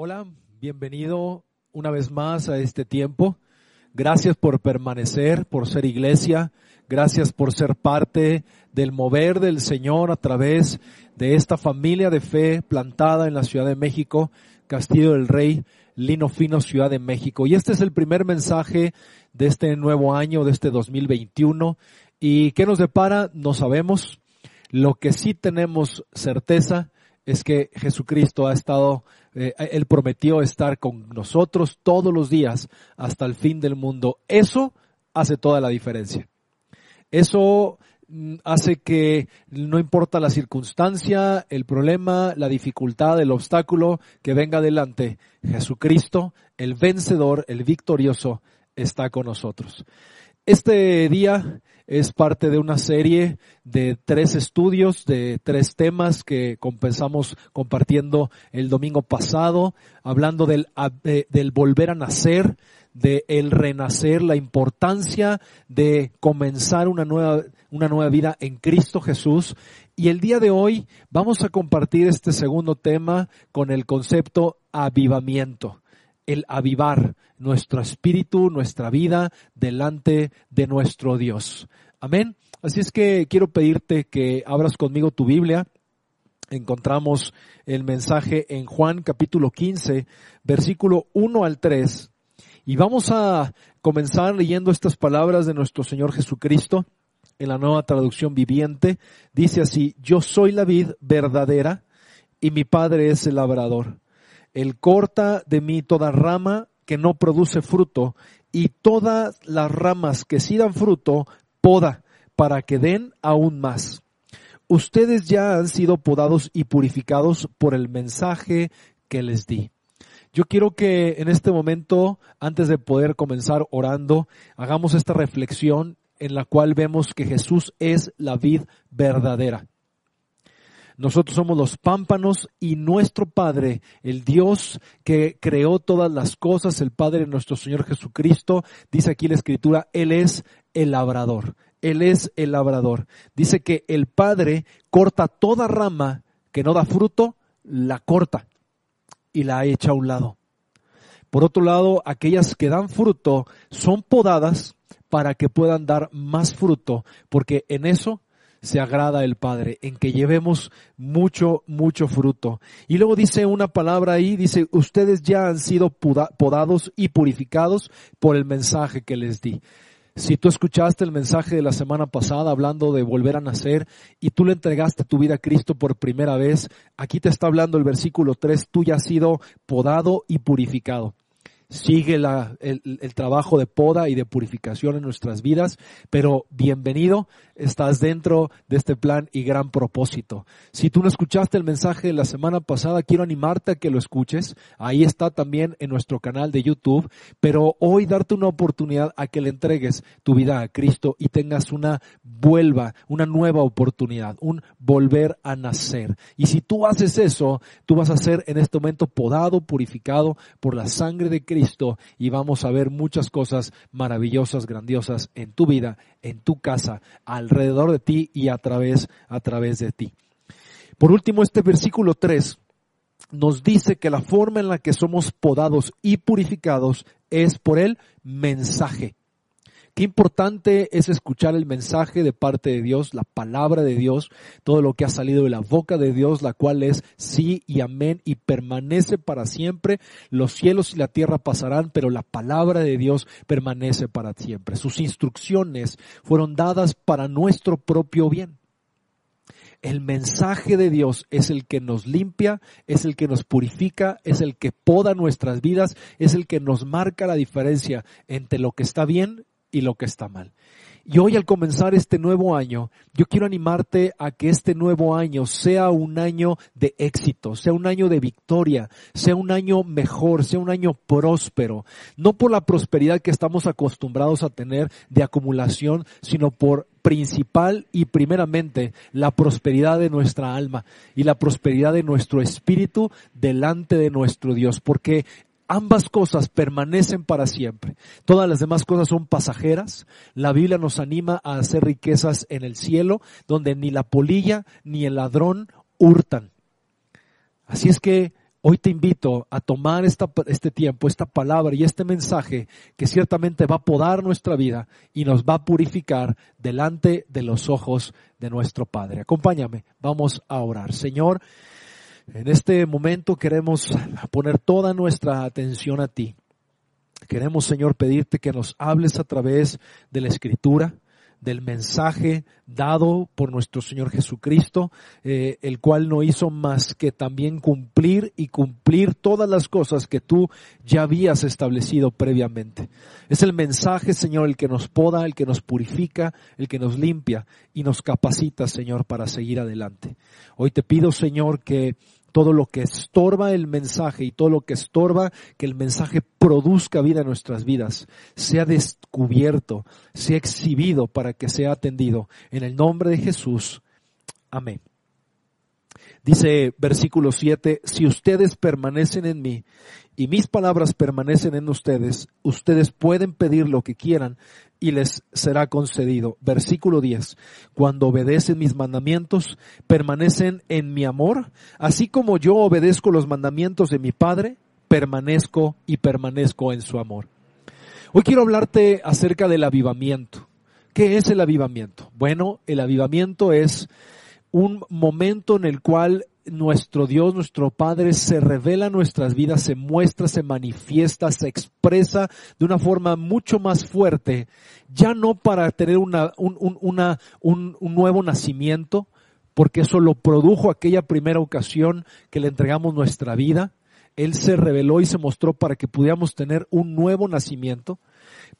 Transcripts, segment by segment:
Hola, bienvenido una vez más a este tiempo. Gracias por permanecer, por ser iglesia. Gracias por ser parte del mover del Señor a través de esta familia de fe plantada en la Ciudad de México, Castillo del Rey, Lino Fino, Ciudad de México. Y este es el primer mensaje de este nuevo año, de este 2021. ¿Y qué nos depara? No sabemos. Lo que sí tenemos certeza es que Jesucristo ha estado, eh, Él prometió estar con nosotros todos los días hasta el fin del mundo. Eso hace toda la diferencia. Eso mm, hace que no importa la circunstancia, el problema, la dificultad, el obstáculo que venga adelante, Jesucristo, el vencedor, el victorioso, está con nosotros. Este día es parte de una serie de tres estudios, de tres temas que compensamos compartiendo el domingo pasado, hablando del, del volver a nacer, de el renacer, la importancia de comenzar una nueva, una nueva vida en Cristo Jesús. Y el día de hoy vamos a compartir este segundo tema con el concepto avivamiento el avivar nuestro espíritu, nuestra vida delante de nuestro Dios. Amén. Así es que quiero pedirte que abras conmigo tu Biblia. Encontramos el mensaje en Juan capítulo 15, versículo 1 al 3. Y vamos a comenzar leyendo estas palabras de nuestro Señor Jesucristo en la nueva traducción viviente. Dice así, yo soy la vid verdadera y mi Padre es el labrador. Él corta de mí toda rama que no produce fruto y todas las ramas que sí dan fruto, poda para que den aún más. Ustedes ya han sido podados y purificados por el mensaje que les di. Yo quiero que en este momento, antes de poder comenzar orando, hagamos esta reflexión en la cual vemos que Jesús es la vid verdadera. Nosotros somos los pámpanos y nuestro Padre, el Dios que creó todas las cosas, el Padre de nuestro Señor Jesucristo, dice aquí la Escritura, Él es el labrador. Él es el labrador. Dice que el Padre corta toda rama que no da fruto, la corta y la echa a un lado. Por otro lado, aquellas que dan fruto son podadas para que puedan dar más fruto, porque en eso se agrada el Padre, en que llevemos mucho, mucho fruto. Y luego dice una palabra ahí, dice, ustedes ya han sido podados y purificados por el mensaje que les di. Si tú escuchaste el mensaje de la semana pasada hablando de volver a nacer y tú le entregaste tu vida a Cristo por primera vez, aquí te está hablando el versículo 3, tú ya has sido podado y purificado sigue la, el, el, trabajo de poda y de purificación en nuestras vidas, pero bienvenido, estás dentro de este plan y gran propósito. Si tú no escuchaste el mensaje de la semana pasada, quiero animarte a que lo escuches. Ahí está también en nuestro canal de YouTube, pero hoy darte una oportunidad a que le entregues tu vida a Cristo y tengas una vuelva, una nueva oportunidad, un volver a nacer. Y si tú haces eso, tú vas a ser en este momento podado, purificado por la sangre de Cristo y vamos a ver muchas cosas maravillosas, grandiosas en tu vida, en tu casa, alrededor de ti y a través, a través de ti. Por último, este versículo 3 nos dice que la forma en la que somos podados y purificados es por el mensaje. Qué importante es escuchar el mensaje de parte de Dios, la palabra de Dios, todo lo que ha salido de la boca de Dios, la cual es sí y amén y permanece para siempre. Los cielos y la tierra pasarán, pero la palabra de Dios permanece para siempre. Sus instrucciones fueron dadas para nuestro propio bien. El mensaje de Dios es el que nos limpia, es el que nos purifica, es el que poda nuestras vidas, es el que nos marca la diferencia entre lo que está bien y lo que está mal. Y hoy al comenzar este nuevo año, yo quiero animarte a que este nuevo año sea un año de éxito, sea un año de victoria, sea un año mejor, sea un año próspero. No por la prosperidad que estamos acostumbrados a tener de acumulación, sino por principal y primeramente la prosperidad de nuestra alma y la prosperidad de nuestro espíritu delante de nuestro Dios, porque ambas cosas permanecen para siempre. Todas las demás cosas son pasajeras. La Biblia nos anima a hacer riquezas en el cielo, donde ni la polilla ni el ladrón hurtan. Así es que Hoy te invito a tomar este tiempo, esta palabra y este mensaje que ciertamente va a podar nuestra vida y nos va a purificar delante de los ojos de nuestro Padre. Acompáñame, vamos a orar. Señor, en este momento queremos poner toda nuestra atención a ti. Queremos, Señor, pedirte que nos hables a través de la Escritura, del mensaje dado por nuestro Señor Jesucristo, eh, el cual no hizo más que también cumplir y cumplir todas las cosas que tú ya habías establecido previamente. Es el mensaje, Señor, el que nos poda, el que nos purifica, el que nos limpia y nos capacita, Señor, para seguir adelante. Hoy te pido, Señor, que todo lo que estorba el mensaje y todo lo que estorba que el mensaje produzca vida en nuestras vidas, sea descubierto, sea exhibido para que sea atendido. En el nombre de Jesús. Amén. Dice versículo 7, si ustedes permanecen en mí y mis palabras permanecen en ustedes, ustedes pueden pedir lo que quieran y les será concedido. Versículo 10. Cuando obedecen mis mandamientos, permanecen en mi amor, así como yo obedezco los mandamientos de mi Padre, permanezco y permanezco en su amor. Hoy quiero hablarte acerca del avivamiento. ¿Qué es el avivamiento? Bueno, el avivamiento es un momento en el cual nuestro Dios, nuestro Padre, se revela en nuestras vidas, se muestra, se manifiesta, se expresa de una forma mucho más fuerte, ya no para tener una, un, una, un, un nuevo nacimiento, porque eso lo produjo aquella primera ocasión que le entregamos nuestra vida. Él se reveló y se mostró para que pudiéramos tener un nuevo nacimiento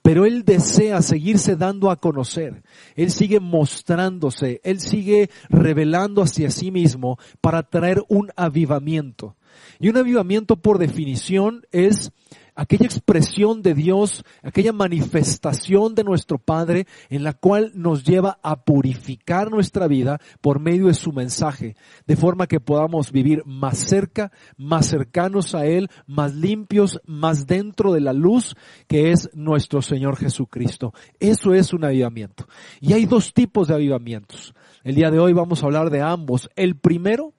pero Él desea seguirse dando a conocer. Él sigue mostrándose, Él sigue revelando hacia sí mismo para traer un avivamiento. Y un avivamiento por definición es aquella expresión de Dios, aquella manifestación de nuestro Padre en la cual nos lleva a purificar nuestra vida por medio de su mensaje, de forma que podamos vivir más cerca, más cercanos a Él, más limpios, más dentro de la luz que es nuestro Señor Jesucristo. Eso es un avivamiento. Y hay dos tipos de avivamientos. El día de hoy vamos a hablar de ambos. El primero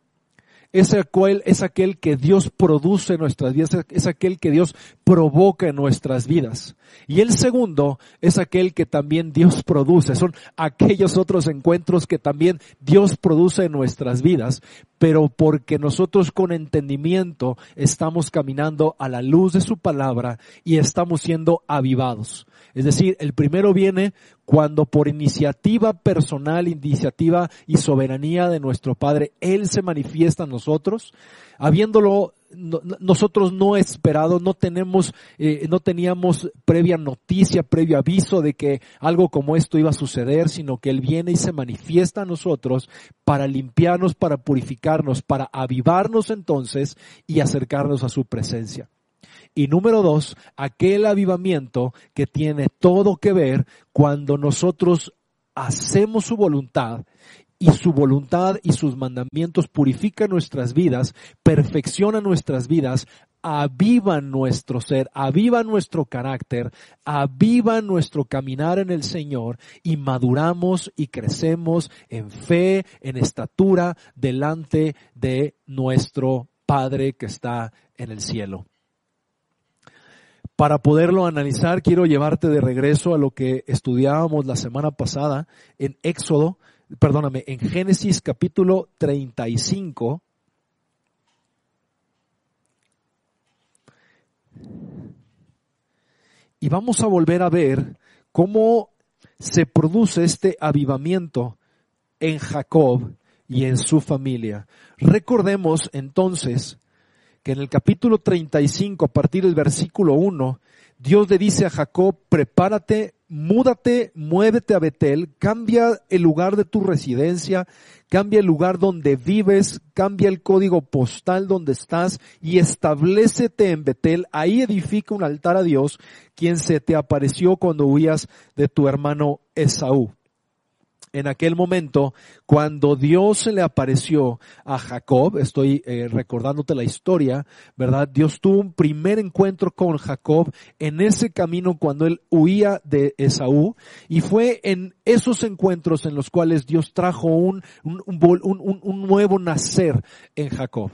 es aquel, es aquel que Dios produce en nuestras vidas, es aquel que Dios provoca en nuestras vidas. Y el segundo es aquel que también Dios produce, son aquellos otros encuentros que también Dios produce en nuestras vidas, pero porque nosotros con entendimiento estamos caminando a la luz de su palabra y estamos siendo avivados. Es decir, el primero viene cuando por iniciativa personal, iniciativa y soberanía de nuestro Padre, Él se manifiesta a nosotros, habiéndolo nosotros no esperado, no tenemos, eh, no teníamos previa noticia, previo aviso de que algo como esto iba a suceder, sino que Él viene y se manifiesta a nosotros para limpiarnos, para purificarnos, para avivarnos entonces y acercarnos a su presencia. Y número dos, aquel avivamiento que tiene todo que ver cuando nosotros hacemos su voluntad y su voluntad y sus mandamientos purifican nuestras vidas, perfeccionan nuestras vidas, avivan nuestro ser, avivan nuestro carácter, avivan nuestro caminar en el Señor y maduramos y crecemos en fe, en estatura delante de nuestro Padre que está en el cielo. Para poderlo analizar, quiero llevarte de regreso a lo que estudiábamos la semana pasada en Éxodo, perdóname, en Génesis capítulo 35. Y vamos a volver a ver cómo se produce este avivamiento en Jacob y en su familia. Recordemos entonces que en el capítulo 35, a partir del versículo 1, Dios le dice a Jacob, prepárate, múdate, muévete a Betel, cambia el lugar de tu residencia, cambia el lugar donde vives, cambia el código postal donde estás y establecete en Betel, ahí edifica un altar a Dios, quien se te apareció cuando huías de tu hermano Esaú en aquel momento, cuando Dios se le apareció a Jacob, estoy eh, recordándote la historia, ¿verdad? Dios tuvo un primer encuentro con Jacob en ese camino cuando él huía de Esaú y fue en esos encuentros en los cuales Dios trajo un, un, nuevo nacer en Jacob.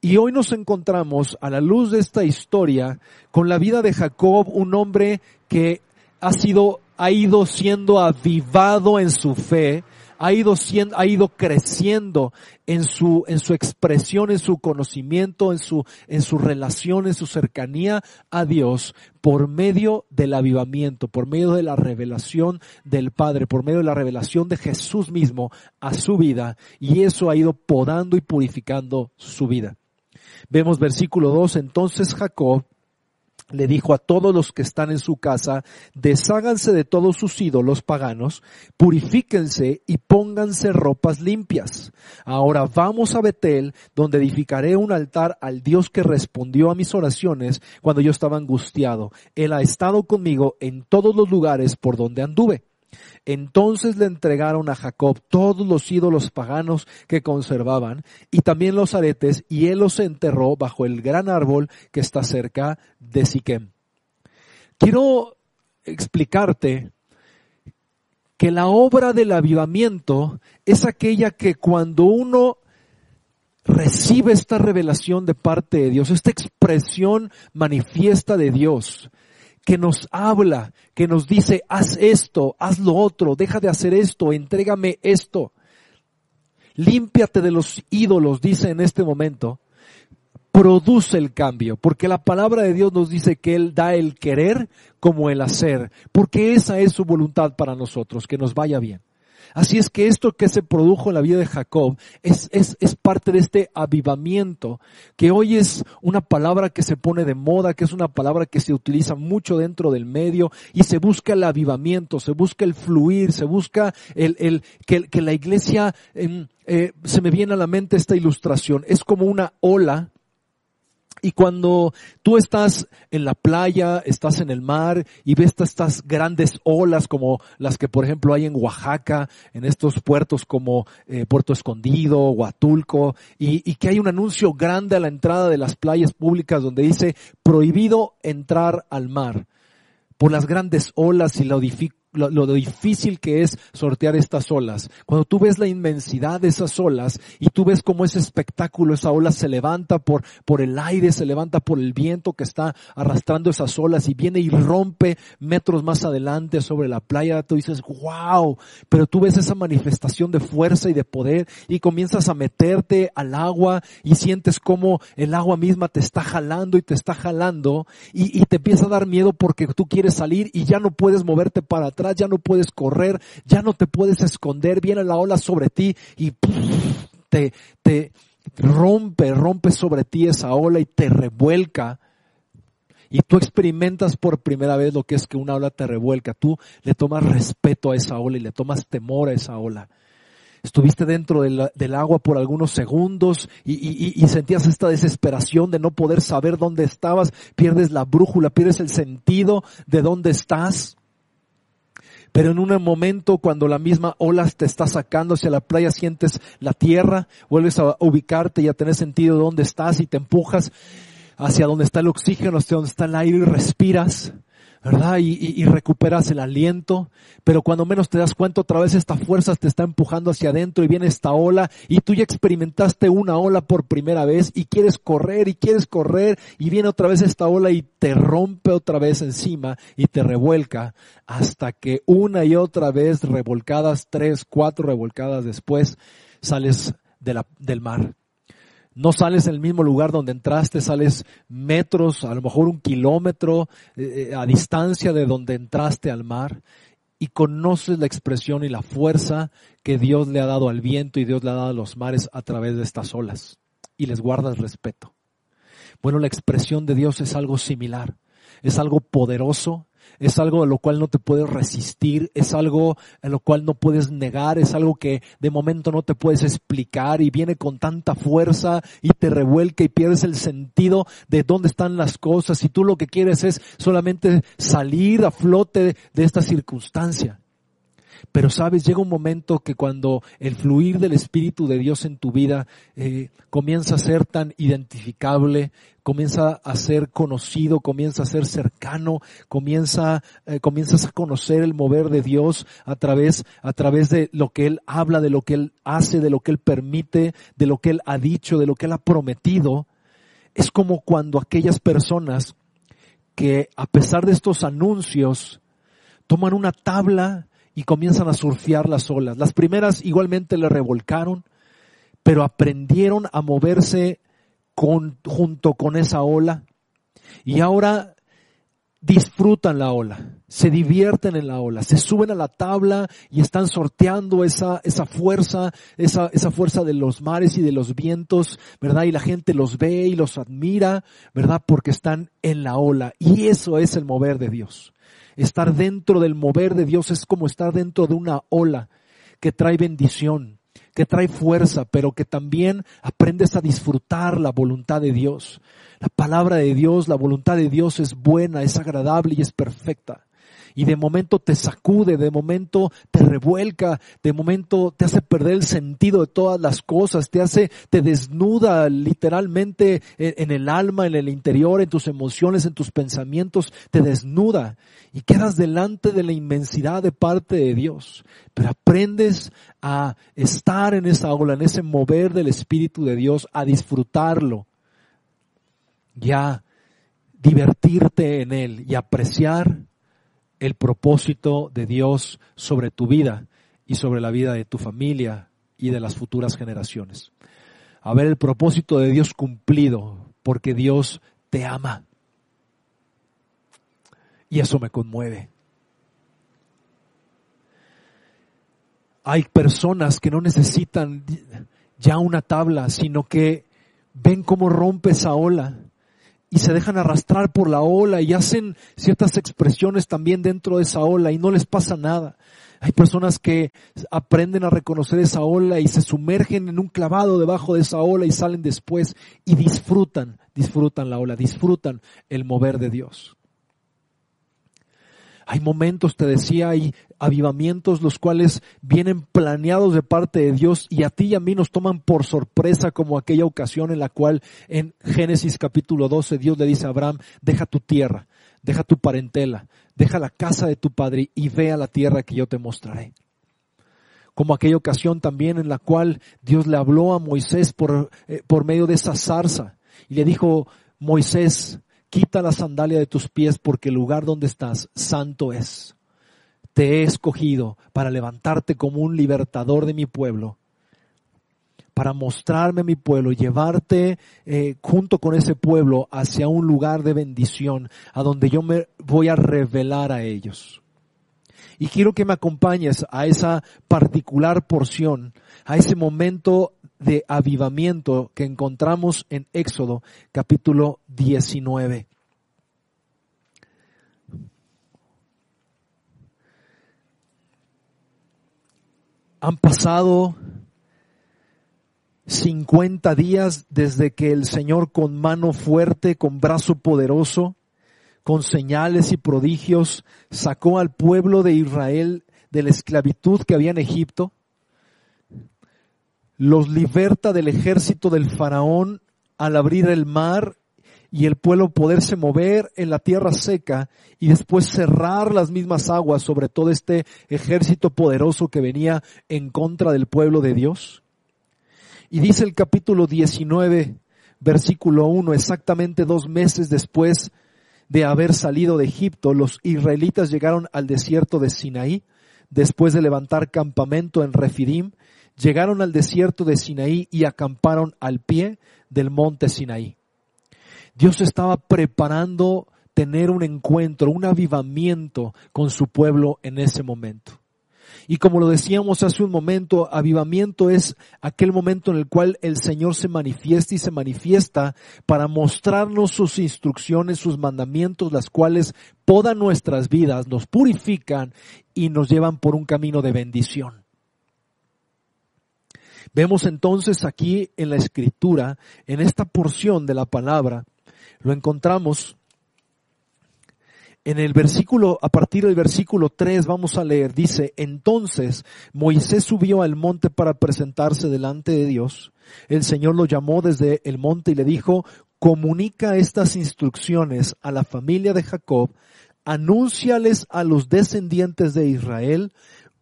Y hoy nos encontramos a la luz de esta historia con la vida de Jacob, un hombre que ha sido, ha ido siendo avivado en su fe, ha ido siendo, ha ido creciendo en su, en su expresión, en su conocimiento, en su, en su relación, en su cercanía a Dios por medio del avivamiento, por medio de la revelación del Padre, por medio de la revelación de Jesús mismo a su vida y eso ha ido podando y purificando su vida. Vemos versículo 2, entonces Jacob le dijo a todos los que están en su casa, desháganse de todos sus ídolos paganos, purifíquense y pónganse ropas limpias. Ahora vamos a Betel, donde edificaré un altar al Dios que respondió a mis oraciones cuando yo estaba angustiado. Él ha estado conmigo en todos los lugares por donde anduve. Entonces le entregaron a Jacob todos los ídolos paganos que conservaban y también los aretes y él los enterró bajo el gran árbol que está cerca de Siquem. Quiero explicarte que la obra del avivamiento es aquella que cuando uno recibe esta revelación de parte de Dios, esta expresión manifiesta de Dios, que nos habla, que nos dice, haz esto, haz lo otro, deja de hacer esto, entrégame esto. Límpiate de los ídolos, dice en este momento. Produce el cambio, porque la palabra de Dios nos dice que Él da el querer como el hacer, porque esa es su voluntad para nosotros, que nos vaya bien. Así es que esto que se produjo en la vida de Jacob es, es, es parte de este avivamiento, que hoy es una palabra que se pone de moda, que es una palabra que se utiliza mucho dentro del medio y se busca el avivamiento, se busca el fluir, se busca el, el que, la iglesia, em, eh, se me viene a la mente esta ilustración, es como una ola y cuando tú estás en la playa, estás en el mar y ves estas grandes olas como las que por ejemplo hay en Oaxaca, en estos puertos como eh, Puerto Escondido, Huatulco, y, y, que hay un anuncio grande a la entrada de las playas públicas donde dice prohibido entrar al mar por las grandes olas y la lo, difícil que es sortear estas olas. Cuando tú ves la inmensidad de esas olas y tú ves cómo ese espectáculo, esa ola se levanta por, por el aire, se levanta por el viento que está arrastrando esas olas y viene y rompe metros más adelante sobre la playa, tú dices, wow, pero tú ves esa manifestación de fuerza y de poder y comienzas a meterte al agua y sientes como el agua misma te está jalando y te está jalando y, y te empieza a dar miedo porque tú quieres salir y ya no puedes moverte para atrás ya no puedes correr, ya no te puedes esconder, viene la ola sobre ti y te, te rompe, rompe sobre ti esa ola y te revuelca. Y tú experimentas por primera vez lo que es que una ola te revuelca. Tú le tomas respeto a esa ola y le tomas temor a esa ola. Estuviste dentro del, agua por algunos segundos y, y, sentías esta desesperación de no poder saber dónde estabas, pierdes la brújula, pierdes el sentido de dónde estás. Pero en un momento cuando la misma ola te está sacando hacia la playa, sientes la tierra, vuelves a ubicarte y a tener sentido de dónde estás y te empujas hacia donde está el oxígeno, hacia donde está el aire y respiras. ¿Verdad? Y, recuperas el aliento, pero cuando menos te das cuenta otra vez esta fuerza te está empujando hacia adentro y viene esta ola y tú ya experimentaste una ola por primera vez y quieres correr y quieres correr y viene otra vez esta ola y te rompe otra vez encima y te revuelca hasta que una y otra vez revolcadas, tres, cuatro revolcadas después, sales del mar no sales en el mismo lugar donde entraste, sales metros, a lo mejor un kilómetro eh, eh, a distancia de donde entraste al mar y conoces la expresión y la fuerza que Dios le ha dado al viento y Dios le ha dado a los mares a través de estas olas y les guardas respeto. Bueno, la expresión de Dios es algo similar, es algo poderoso, es algo a lo cual no te puedes resistir, es algo a lo cual no puedes negar, es algo que de momento no te puedes explicar y viene con tanta fuerza y te revuelca y pierdes el sentido de dónde están las cosas y tú lo que quieres es solamente salir a flote de esta circunstancia. Pero sabes, llega un momento que cuando el fluir del Espíritu de Dios en tu vida eh, comienza a ser tan identificable, comienza a ser conocido, comienza a ser cercano, comienza, eh, comienzas a conocer el mover de Dios a través, a través de lo que Él habla, de lo que Él hace, de lo que Él permite, de lo que Él ha dicho, de lo que Él ha prometido. Es como cuando aquellas personas que a pesar de estos anuncios toman una tabla y comienzan a surfear las olas. Las primeras igualmente le revolcaron, pero aprendieron a moverse con, junto con esa ola y ahora disfrutan la ola, se divierten en la ola, se suben a la tabla y están sorteando esa, esa fuerza, esa, esa fuerza de los mares y de los vientos, ¿verdad? Y la gente los ve y los admira, ¿verdad? Porque están en la ola. Y eso es el mover de Dios. Estar dentro del mover de Dios es como estar dentro de una ola que trae bendición, que trae fuerza, pero que también aprendes a disfrutar la voluntad de Dios. La palabra de Dios, la voluntad de Dios es buena, es agradable y es perfecta y de momento te sacude, de momento te revuelca, de momento te hace perder el sentido de todas las cosas, te hace, te desnuda literalmente en, el alma, en el interior, en tus emociones, en tus pensamientos, te desnuda y quedas delante de la inmensidad de parte de Dios. Pero aprendes a estar en esa ola, en ese mover del Espíritu de Dios, a disfrutarlo. Ya divertirte en él y apreciar el propósito de Dios sobre tu vida y sobre la vida de tu familia y de las futuras generaciones. A ver el propósito de Dios cumplido, porque Dios te ama. Y eso me conmueve. Hay personas que no necesitan ya una tabla, sino que ven cómo rompe esa ola y se dejan arrastrar por la ola y hacen ciertas expresiones también dentro de esa ola y no les pasa nada. Hay personas que aprenden a reconocer esa ola y se sumergen en un clavado debajo de esa ola y salen después y disfrutan, disfrutan la ola, disfrutan el mover de Dios. Hay momentos, te decía, hay avivamientos los cuales vienen planeados de parte de Dios y a ti y a mí nos toman por sorpresa como aquella ocasión en la cual en Génesis capítulo 12 Dios le dice a Abraham, deja tu tierra, deja tu parentela, deja la casa de tu padre y ve a la tierra que yo te mostraré. Como aquella ocasión también en la cual Dios le habló a Moisés por, eh, por medio de esa zarza y le dijo, Moisés, quita la sandalia de tus pies porque el lugar donde estás santo es. Te he escogido para levantarte como un libertador de mi pueblo, para mostrarme mi pueblo, llevarte eh, junto con ese pueblo hacia un lugar de bendición, a donde yo me voy a revelar a ellos. Y quiero que me acompañes a esa particular porción, a ese momento de avivamiento que encontramos en Éxodo capítulo 19. Han pasado 50 días desde que el Señor con mano fuerte, con brazo poderoso, con señales y prodigios, sacó al pueblo de Israel de la esclavitud que había en Egipto los liberta del ejército del faraón al abrir el mar y el pueblo poderse mover en la tierra seca y después cerrar las mismas aguas sobre todo este ejército poderoso que venía en contra del pueblo de Dios. Y dice el capítulo 19, versículo 1, exactamente dos meses después de haber salido de Egipto, los israelitas llegaron al desierto de Sinaí, después de levantar campamento en Refidim, llegaron al desierto de Sinaí y acamparon al pie del monte Sinaí. Dios estaba preparando tener un encuentro, un avivamiento con su pueblo en ese momento. Y como lo decíamos hace un momento, avivamiento es aquel momento en el cual el Señor se manifiesta y se manifiesta para mostrarnos sus instrucciones, sus mandamientos, las cuales todas nuestras vidas nos purifican y nos llevan por un camino de bendición. Vemos entonces aquí en la escritura, en esta porción de la palabra, lo encontramos En el versículo, a partir del versículo 3 vamos a leer, dice, entonces Moisés subió al monte para presentarse delante de Dios. El Señor lo llamó desde el monte y le dijo, comunica estas instrucciones a la familia de Jacob, anúnciales a los descendientes de Israel,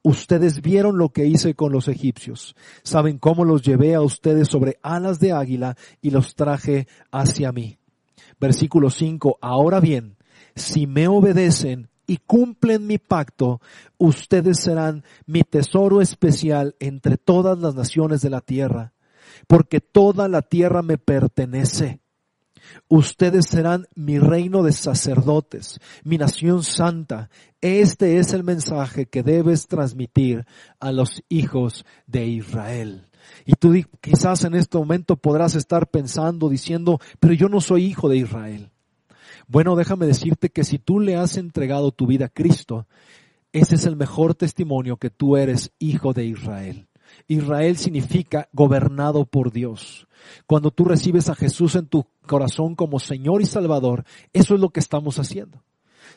ustedes vieron lo que hice con los egipcios, saben cómo los llevé a ustedes sobre alas de águila y los traje hacia mí. Versículo 5, ahora bien, si me obedecen y cumplen mi pacto, ustedes serán mi tesoro especial entre todas las naciones de la tierra, porque toda la tierra me pertenece. Ustedes serán mi reino de sacerdotes, mi nación santa. Este es el mensaje que debes transmitir a los hijos de Israel. Y tú quizás en este momento podrás estar pensando, diciendo, pero yo no soy hijo de Israel. Bueno, déjame decirte que si tú le has entregado tu vida a Cristo, ese es el mejor testimonio que tú eres hijo de Israel. Israel significa gobernado por Dios. Cuando tú recibes a Jesús en tu corazón como Señor y Salvador, eso es lo que estamos haciendo.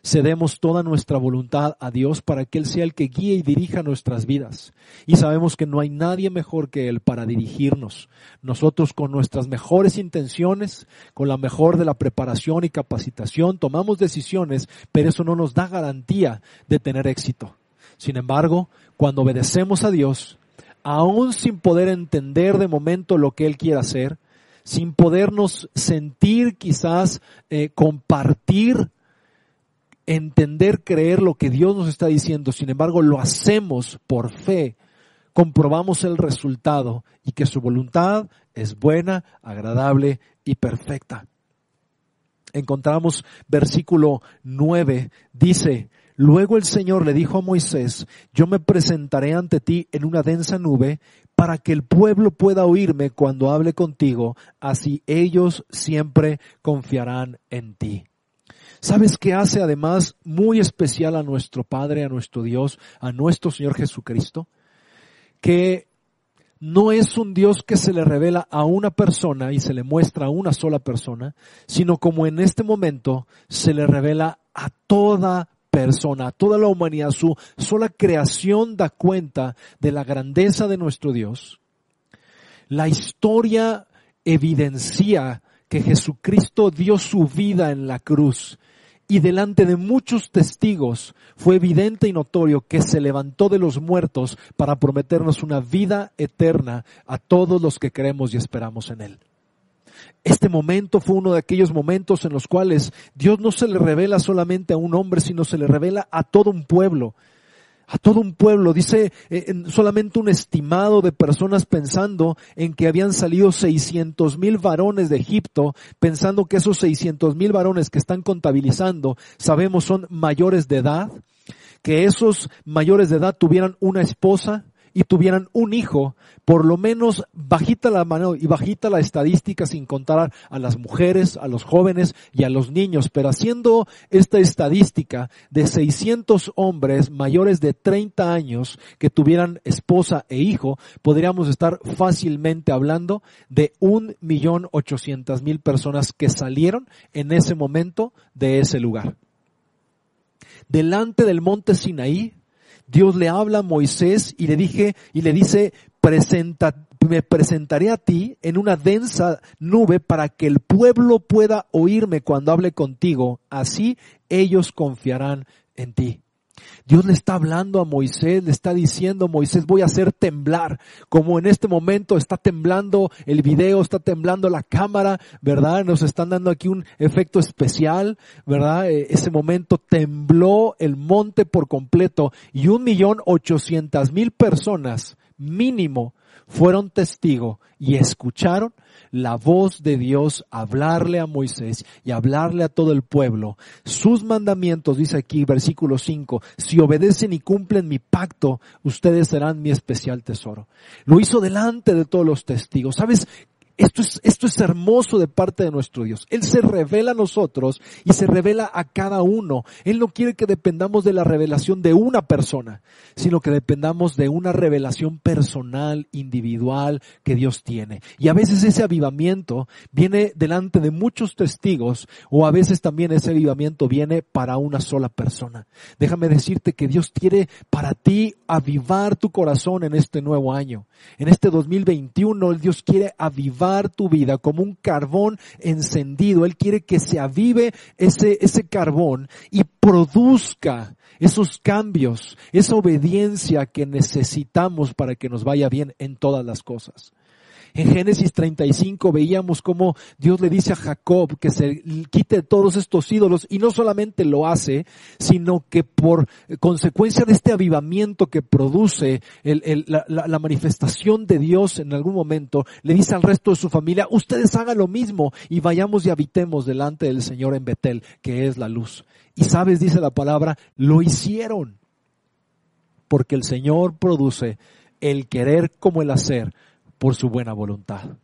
Cedemos toda nuestra voluntad a Dios para que Él sea el que guíe y dirija nuestras vidas. Y sabemos que no hay nadie mejor que Él para dirigirnos. Nosotros con nuestras mejores intenciones, con la mejor de la preparación y capacitación, tomamos decisiones, pero eso no nos da garantía de tener éxito. Sin embargo, cuando obedecemos a Dios, aún sin poder entender de momento lo que Él quiere hacer, sin podernos sentir quizás eh, compartir entender, creer lo que Dios nos está diciendo, sin embargo lo hacemos por fe, comprobamos el resultado y que su voluntad es buena, agradable y perfecta. Encontramos versículo 9, dice, Luego el Señor le dijo a Moisés, yo me presentaré ante ti en una densa nube para que el pueblo pueda oírme cuando hable contigo, así ellos siempre confiarán en ti. ¿Sabes qué hace además muy especial a nuestro Padre, a nuestro Dios, a nuestro Señor Jesucristo? Que no es un Dios que se le revela a una persona y se le muestra a una sola persona, sino como en este momento se le revela a toda persona, a toda la humanidad. Su sola creación da cuenta de la grandeza de nuestro Dios. La historia evidencia que Jesucristo dio su vida en la cruz y delante de muchos testigos fue evidente y notorio que se levantó de los muertos para prometernos una vida eterna a todos los que creemos y esperamos en Él. Este momento fue uno de aquellos momentos en los cuales Dios no se le revela solamente a un hombre, sino se le revela a todo un pueblo a todo un pueblo. Dice eh, solamente un estimado de personas pensando en que habían salido 600 mil varones de Egipto, pensando que esos 600 mil varones que están contabilizando, sabemos, son mayores de edad, que esos mayores de edad tuvieran una esposa, y tuvieran un hijo, por lo menos bajita la mano y bajita la estadística sin contar a las mujeres, a los jóvenes y a los niños, pero haciendo esta estadística de 600 hombres mayores de 30 años que tuvieran esposa e hijo, podríamos estar fácilmente hablando de un millón ochocientas mil personas que salieron en ese momento de ese lugar. Delante del monte Sinaí, Dios le habla a Moisés y le dije, y le dice, presenta, me presentaré a ti en una densa nube para que el pueblo pueda oírme cuando hable contigo. Así ellos confiarán en ti. Dios le está hablando a Moisés, le está diciendo, Moisés, voy a hacer temblar, como en este momento está temblando el video, está temblando la cámara, ¿verdad? Nos están dando aquí un efecto especial, ¿verdad? Eh, ese momento tembló el monte por completo y un millón ochocientas mil personas mínimo fueron testigo y escucharon la voz de Dios hablarle a Moisés y hablarle a todo el pueblo. Sus mandamientos, dice aquí versículo 5, si obedecen y cumplen mi pacto, ustedes serán mi especial tesoro. Lo hizo delante de todos los testigos. ¿Sabes Esto es, esto es hermoso de parte de nuestro Dios. Él se revela a nosotros y se revela a cada uno. Él no quiere que dependamos de la revelación de una persona, sino que dependamos de una revelación personal, individual que Dios tiene. Y a veces ese avivamiento viene delante de muchos testigos o a veces también ese avivamiento viene para una sola persona. Déjame decirte que Dios quiere para ti avivar tu corazón en este nuevo año. En este 2021 Dios quiere avivar tu vida como un carbón encendido. Él quiere que se avive ese, ese carbón y produzca esos cambios, esa obediencia que necesitamos para que nos vaya bien en todas las cosas. En Génesis 35 veíamos cómo Dios le dice a Jacob que se quite todos estos ídolos y no solamente lo hace, sino que por consecuencia de este avivamiento que produce la, la manifestación de Dios en algún momento, le dice al resto de su familia, ustedes hagan lo mismo y vayamos y habitemos delante del Señor en Betel, que es la luz. Y sabes, dice la palabra, lo hicieron. Porque el Señor produce el querer como el hacer por su buena voluntad.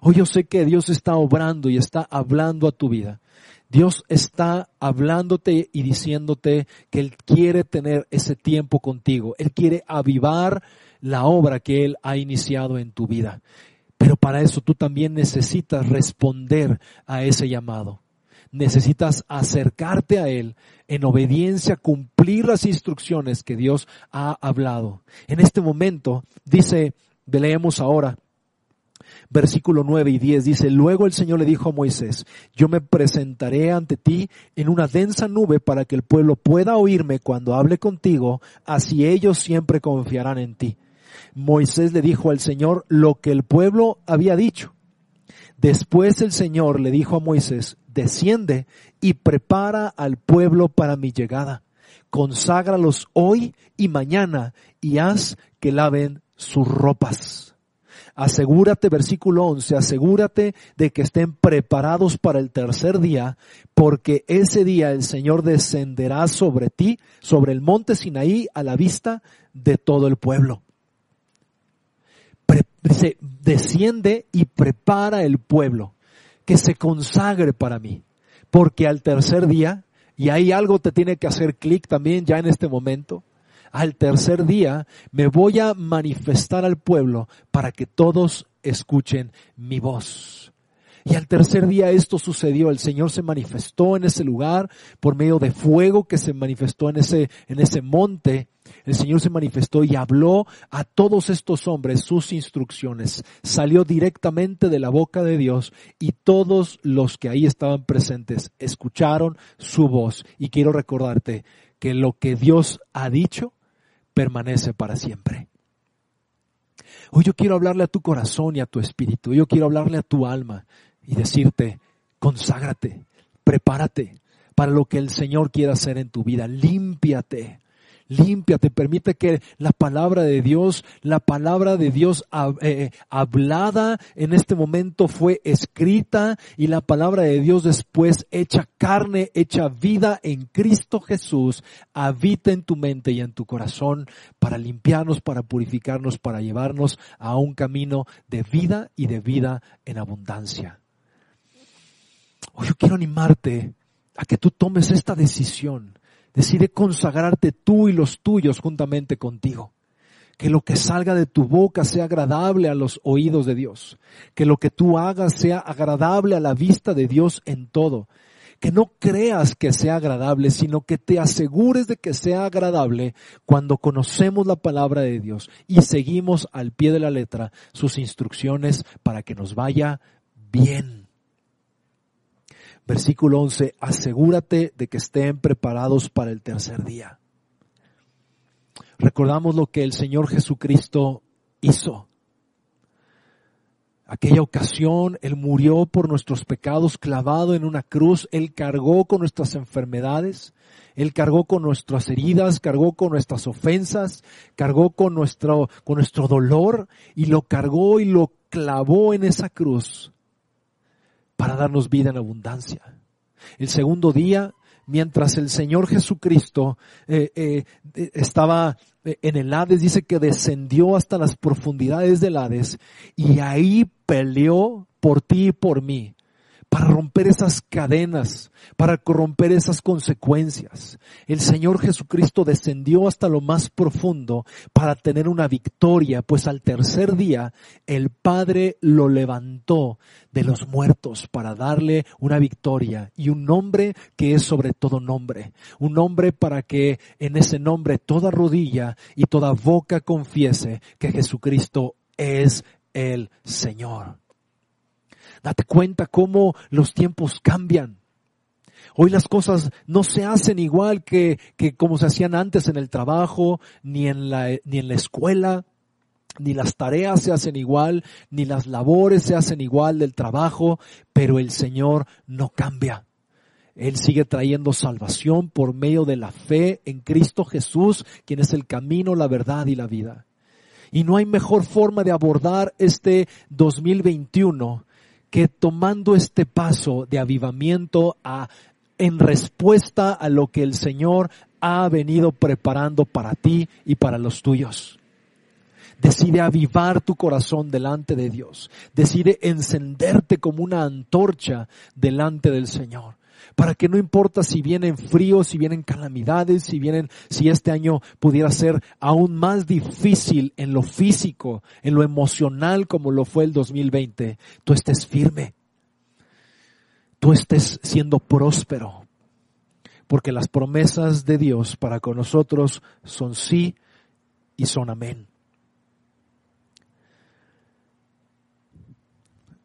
Hoy yo sé que Dios está obrando y está hablando a tu vida. Dios está hablándote y diciéndote que Él quiere tener ese tiempo contigo. Él quiere avivar la obra que Él ha iniciado en tu vida. Pero para eso tú también necesitas responder a ese llamado. Necesitas acercarte a Él en obediencia, cumplir las instrucciones que Dios ha hablado. En este momento dice leemos ahora. Versículo 9 y 10 dice, luego el Señor le dijo a Moisés, yo me presentaré ante ti en una densa nube para que el pueblo pueda oírme cuando hable contigo, así ellos siempre confiarán en ti. Moisés le dijo al Señor lo que el pueblo había dicho. Después el Señor le dijo a Moisés, desciende y prepara al pueblo para mi llegada. Conságralos hoy y mañana y haz que laven sus ropas. Asegúrate, versículo 11, asegúrate de que estén preparados para el tercer día, porque ese día el Señor descenderá sobre ti, sobre el monte Sinaí, a la vista de todo el pueblo. desciende y prepara el pueblo, que se consagre para mí, porque al tercer día, y ahí algo te tiene que hacer clic también ya en este momento, al tercer día me voy a manifestar al pueblo para que todos escuchen mi voz. Y al tercer día esto sucedió, el Señor se manifestó en ese lugar por medio de fuego que se manifestó en ese, en ese monte. El Señor se manifestó y habló a todos estos hombres sus instrucciones. Salió directamente de la boca de Dios y todos los que ahí estaban presentes escucharon su voz. Y quiero recordarte que lo que Dios ha dicho permanece para siempre. Hoy yo quiero hablarle a tu corazón y a tu espíritu. Yo quiero hablarle a tu alma y decirte, conságrate, prepárate para lo que el Señor quiera hacer en tu vida. Límpiate límpiate, permite que la palabra de Dios, la palabra de Dios eh, eh, hablada en este momento fue escrita y la palabra de Dios después hecha carne, hecha vida en Cristo Jesús, habita en tu mente y en tu corazón para limpiarnos, para purificarnos, para llevarnos a un camino de vida y de vida en abundancia. Hoy yo quiero animarte a que tú tomes esta decisión Decide consagrarte tú y los tuyos juntamente contigo. Que lo que salga de tu boca sea agradable a los oídos de Dios. Que lo que tú hagas sea agradable a la vista de Dios en todo. Que no creas que sea agradable, sino que te asegures de que sea agradable cuando conocemos la palabra de Dios y seguimos al pie de la letra sus instrucciones para que nos vaya bien. Versículo 11, asegúrate de que estén preparados para el tercer día. Recordamos lo que el Señor Jesucristo hizo. Aquella ocasión, Él murió por nuestros pecados clavado en una cruz, Él cargó con nuestras enfermedades, Él cargó con nuestras heridas, cargó con nuestras ofensas, cargó con nuestro, con nuestro dolor y lo cargó y lo clavó en esa cruz darnos vida en abundancia. El segundo día mientras el Señor Jesucristo eh, eh, estaba en el Hades, dice que descendió hasta las profundidades del Hades y ahí peleó por ti y por mí para romper esas cadenas, para corromper esas consecuencias. El Señor Jesucristo descendió hasta lo más profundo para tener una victoria, pues al tercer día el Padre lo levantó de los muertos para darle una victoria y un nombre que es sobre todo nombre. Un nombre para que en ese nombre toda rodilla y toda boca confiese que Jesucristo es el Señor. Date cuenta cómo los tiempos cambian. Hoy las cosas no se hacen igual que, que como se hacían antes en el trabajo, ni en la, ni en la escuela, ni las tareas se hacen igual, ni las labores se hacen igual del trabajo, pero el Señor no cambia. Él sigue trayendo salvación por medio de la fe en Cristo Jesús, quien es el camino, la verdad y la vida. Y no hay mejor forma de abordar este 2021 que tomando este paso de avivamiento a, en respuesta a lo que el Señor ha venido preparando para ti y para los tuyos. Decide avivar tu corazón delante de Dios. Decide encenderte como una antorcha delante del Señor para que no importa si vienen fríos, si vienen calamidades, si vienen, si este año pudiera ser aún más difícil en lo físico, en lo emocional como lo fue el 2020, tú estés firme, tú estés siendo próspero, porque las promesas de Dios para con nosotros son sí y son amén.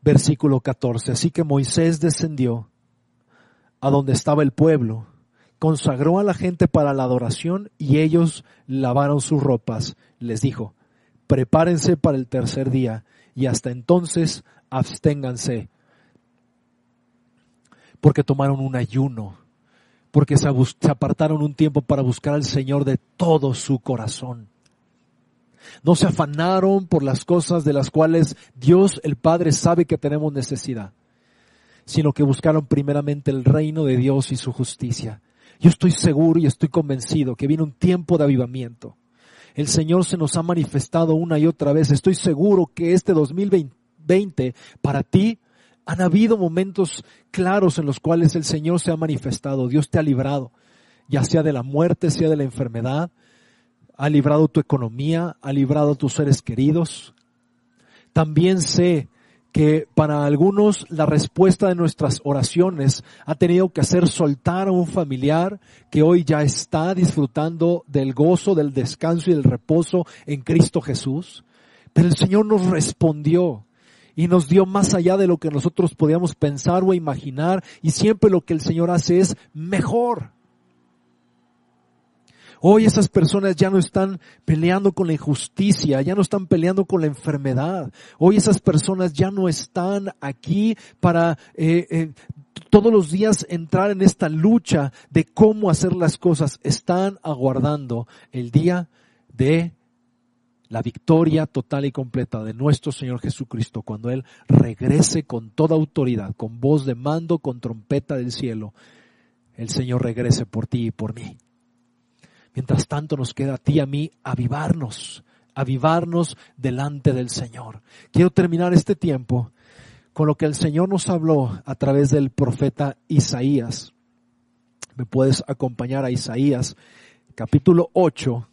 Versículo 14. Así que Moisés descendió a donde estaba el pueblo, consagró a la gente para la adoración y ellos lavaron sus ropas. Les dijo, prepárense para el tercer día y hasta entonces absténganse, porque tomaron un ayuno, porque se, apartaron un tiempo para buscar al Señor de todo su corazón. No se afanaron por las cosas de las cuales Dios el Padre sabe que tenemos necesidad sino que buscaron primeramente el reino de Dios y su justicia. Yo estoy seguro y estoy convencido que viene un tiempo de avivamiento. El Señor se nos ha manifestado una y otra vez. Estoy seguro que este 2020 para ti han habido momentos claros en los cuales el Señor se ha manifestado. Dios te ha librado, ya sea de la muerte, sea de la enfermedad. Ha librado tu economía, ha librado tus seres queridos. También sé que para algunos la respuesta de nuestras oraciones ha tenido que hacer soltar a un familiar que hoy ya está disfrutando del gozo, del descanso y del reposo en Cristo Jesús. Pero el Señor nos respondió y nos dio más allá de lo que nosotros podíamos pensar o imaginar y siempre lo que el Señor hace es mejor. Hoy esas personas ya no están peleando con la injusticia, ya no están peleando con la enfermedad. Hoy esas personas ya no están aquí para eh, eh, todos los días entrar en esta lucha de cómo hacer las cosas. Están aguardando el día de la victoria total y completa de nuestro Señor Jesucristo cuando Él regrese con toda autoridad, con voz de mando, con trompeta del cielo. El Señor regrese por ti y por mí. Mientras tanto nos queda a ti y a mí avivarnos, avivarnos delante del Señor. Quiero terminar este tiempo con lo que el Señor nos habló a través del profeta Isaías. Me puedes acompañar a Isaías, capítulo 8.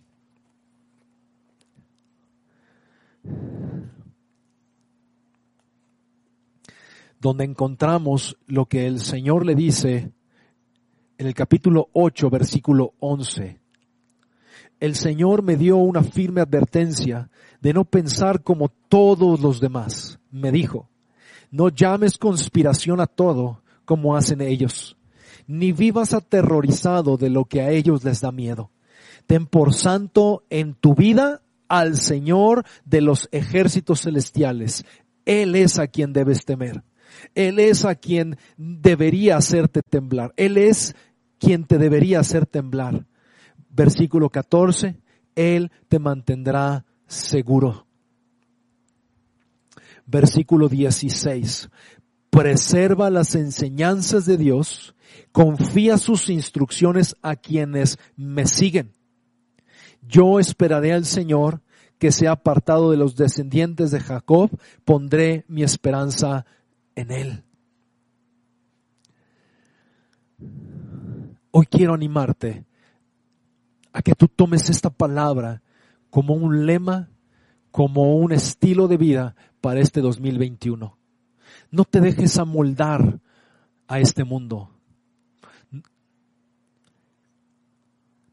donde encontramos lo que el Señor le dice en el capítulo 8, versículo 11 el Señor me dio una firme advertencia de no pensar como todos los demás. Me dijo, no llames conspiración a todo como hacen ellos, ni vivas aterrorizado de lo que a ellos les da miedo. Ten por santo en tu vida al Señor de los ejércitos celestiales. Él es a quien debes temer. Él es a quien debería hacerte temblar. Él es quien te debería hacer temblar versículo 14, Él te mantendrá seguro. Versículo 16, preserva las enseñanzas de Dios, confía sus instrucciones a quienes me siguen. Yo esperaré al Señor que se ha apartado de los descendientes de Jacob, pondré mi esperanza en él. Hoy quiero animarte a que tú tomes esta palabra como un lema, como un estilo de vida para este 2021. No te dejes amoldar a este mundo.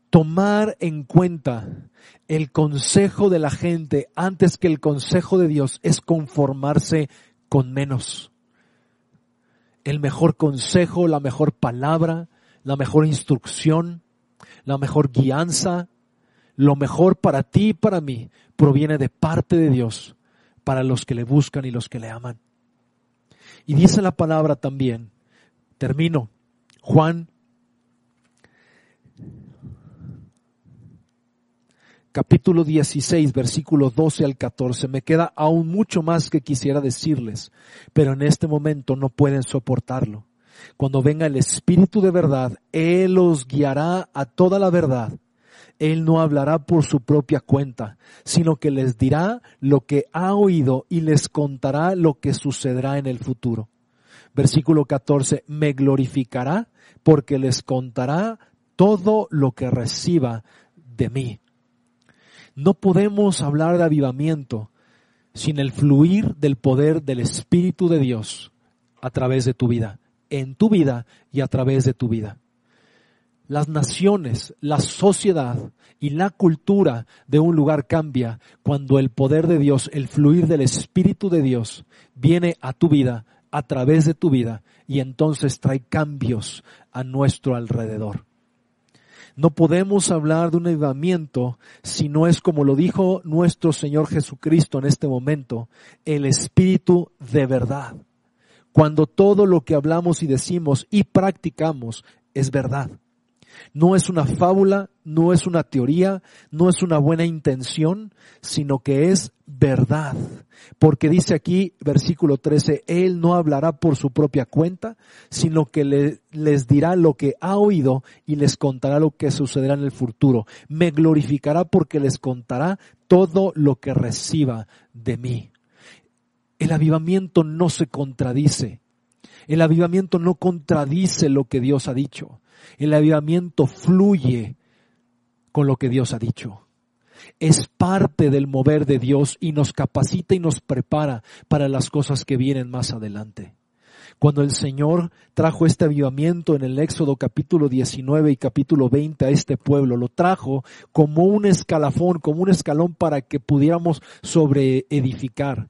Tomar en cuenta el consejo de la gente antes que el consejo de Dios es conformarse con menos. El mejor consejo, la mejor palabra, la mejor instrucción, la mejor guianza, lo mejor para ti y para mí proviene de parte de Dios para los que le buscan y los que le aman. Y dice la palabra también, termino, Juan capítulo 16, versículo 12 al 14. Me queda aún mucho más que quisiera decirles, pero en este momento no pueden soportarlo. Cuando venga el Espíritu de verdad, Él los guiará a toda la verdad. Él no hablará por su propia cuenta, sino que les dirá lo que ha oído y les contará lo que sucederá en el futuro versículo 14, me glorificará porque les contará todo lo que reciba de mí. No podemos hablar de avivamiento sin el fluir del poder del Espíritu de Dios a través de tu vida, en tu vida y a través de tu vida. Las naciones, la sociedad y la cultura de un lugar cambia cuando el poder de Dios, el fluir del Espíritu de Dios viene a tu vida, a través de tu vida y entonces trae cambios a nuestro alrededor. No podemos hablar de un avivamiento si no es como lo dijo nuestro Señor Jesucristo en este momento, el Espíritu de verdad. Cuando todo lo que hablamos y decimos y practicamos es verdad. No es una fábula, no es una teoría, no es una buena intención, sino que es verdad. Porque dice aquí, versículo 13, Él no hablará por su propia cuenta, sino que les dirá lo que ha oído y les contará lo que sucederá en el futuro. Me glorificará porque les contará todo lo que reciba de mí. El avivamiento no se contradice. El avivamiento no contradice lo que Dios ha dicho. El avivamiento fluye con lo que Dios ha dicho. Es parte del mover de Dios y nos capacita y nos prepara para las cosas que vienen más adelante. Cuando el Señor trajo este avivamiento en el Éxodo capítulo 19 y capítulo 20 a este pueblo, lo trajo como un escalafón, como un escalón para que pudiéramos sobreedificar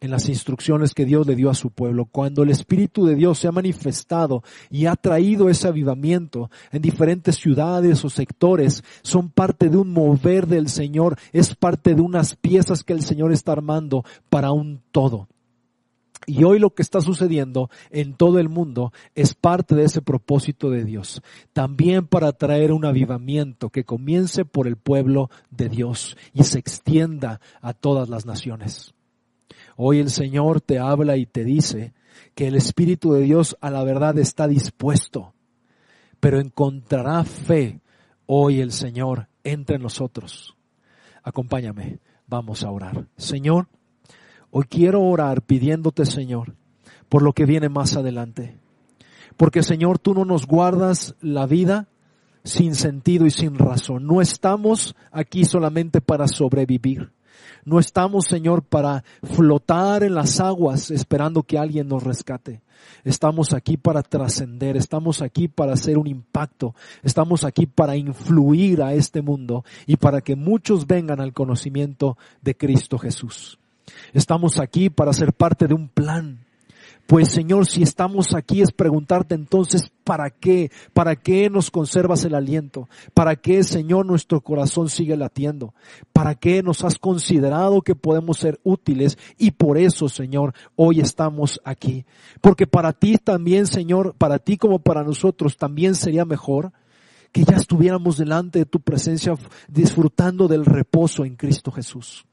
en las instrucciones que Dios le dio a su pueblo. Cuando el Espíritu de Dios se ha manifestado y ha traído ese avivamiento en diferentes ciudades o sectores, son parte de un mover del Señor, es parte de unas piezas que el Señor está armando para un todo. Y hoy lo que está sucediendo en todo el mundo es parte de ese propósito de Dios. También para traer un avivamiento que comience por el pueblo de Dios y se extienda a todas las naciones. Hoy el Señor te habla y te dice que el Espíritu de Dios a la verdad está dispuesto, pero encontrará fe hoy el Señor entre nosotros. Acompáñame, vamos a orar. Señor, hoy quiero orar pidiéndote, Señor, por lo que viene más adelante. Porque, Señor, tú no nos guardas la vida sin sentido y sin razón. No estamos aquí solamente para sobrevivir. No estamos, Señor, para flotar en las aguas esperando que alguien nos rescate. Estamos aquí para trascender, estamos aquí para hacer un impacto, estamos aquí para influir a este mundo y para que muchos vengan al conocimiento de Cristo Jesús. Estamos aquí para ser parte de un plan pues Señor, si estamos aquí es preguntarte entonces, ¿para qué? ¿Para qué nos conservas el aliento? ¿Para qué, Señor, nuestro corazón sigue latiendo? ¿Para qué nos has considerado que podemos ser útiles? Y por eso, Señor, hoy estamos aquí. Porque para ti también, Señor, para ti como para nosotros también sería mejor que ya estuviéramos delante de tu presencia disfrutando del reposo en Cristo Jesús.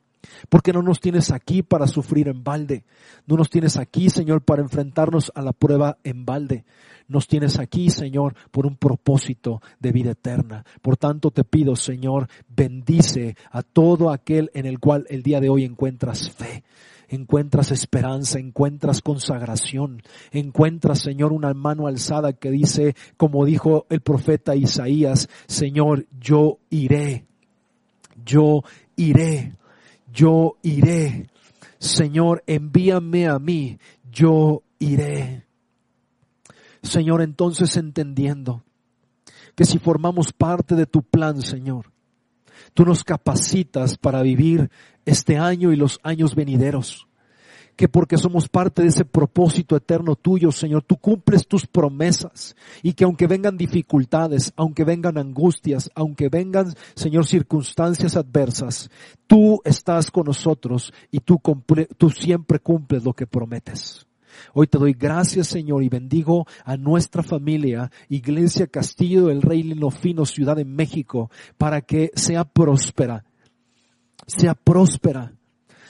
Porque no nos tienes aquí para sufrir en balde. No nos tienes aquí, Señor, para enfrentarnos a la prueba en balde. Nos tienes aquí, Señor, por un propósito de vida eterna. Por tanto, te pido, Señor, bendice a todo aquel en el cual el día de hoy encuentras fe encuentras esperanza, encuentras consagración, encuentras, Señor, una mano alzada que dice, como dijo el profeta Isaías, Señor, yo iré, yo iré, yo iré. Señor, envíame a mí, yo iré. Señor, entonces entendiendo que si formamos parte de tu plan, Señor, tú nos capacitas para vivir este año y los años venideros que porque somos parte de ese propósito eterno tuyo, Señor, tú cumples tus promesas y que aunque vengan dificultades, aunque vengan angustias, aunque vengan, Señor, circunstancias adversas, tú estás con nosotros y tú, siempre cumples lo que prometes. Hoy te doy gracias, Señor, y bendigo a nuestra familia, Iglesia Castillo del Rey Linofino, Ciudad de México, para que sea próspera, sea próspera,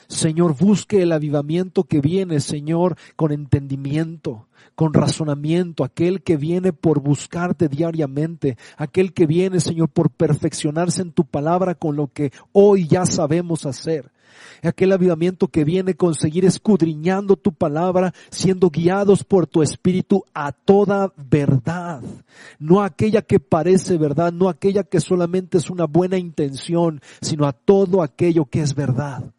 Señor, busque el avivamiento que viene, Señor, con entendimiento, con razonamiento, aquel que viene por buscarte diariamente, aquel que viene, Señor, por perfeccionarse en tu palabra con lo que hoy ya sabemos hacer. Aquel avivamiento que viene con seguir escudriñando tu palabra, siendo guiados por tu espíritu a toda verdad. No aquella que parece verdad, no aquella que solamente es una buena intención, sino a todo aquello que es verdad.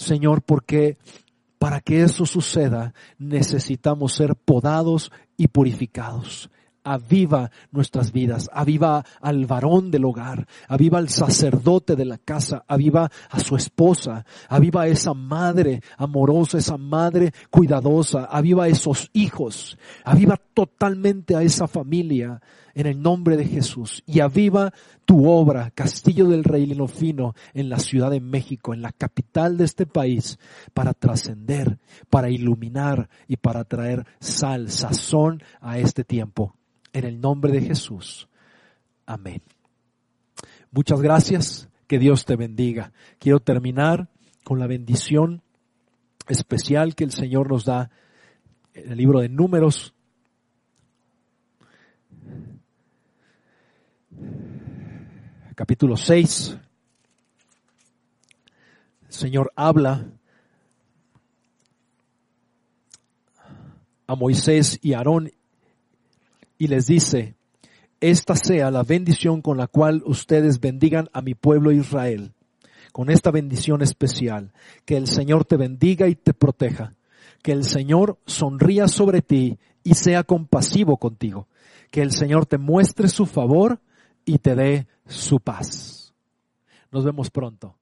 Señor, porque para que eso suceda necesitamos ser podados y purificados. Aviva nuestras vidas, aviva al varón del hogar, aviva al sacerdote de la casa, aviva a su esposa, aviva a esa madre amorosa, esa madre cuidadosa, aviva a esos hijos, aviva totalmente a esa familia en el nombre de Jesús y aviva tu obra, Castillo del Rey Linofino, en la Ciudad de México, en la capital de este país, para trascender, para iluminar y para traer sal, sazón a este tiempo. En el nombre de Jesús. Amén. Muchas gracias. Que Dios te bendiga. Quiero terminar con la bendición especial que el Señor nos da en el libro de Números capítulo 6, el Señor habla a Moisés y Aarón y les dice, esta sea la bendición con la cual ustedes bendigan a mi pueblo Israel, con esta bendición especial, que el Señor te bendiga y te proteja, que el Señor sonría sobre ti y sea compasivo contigo, que el Señor te muestre su favor y te dé su paz. Nos vemos pronto.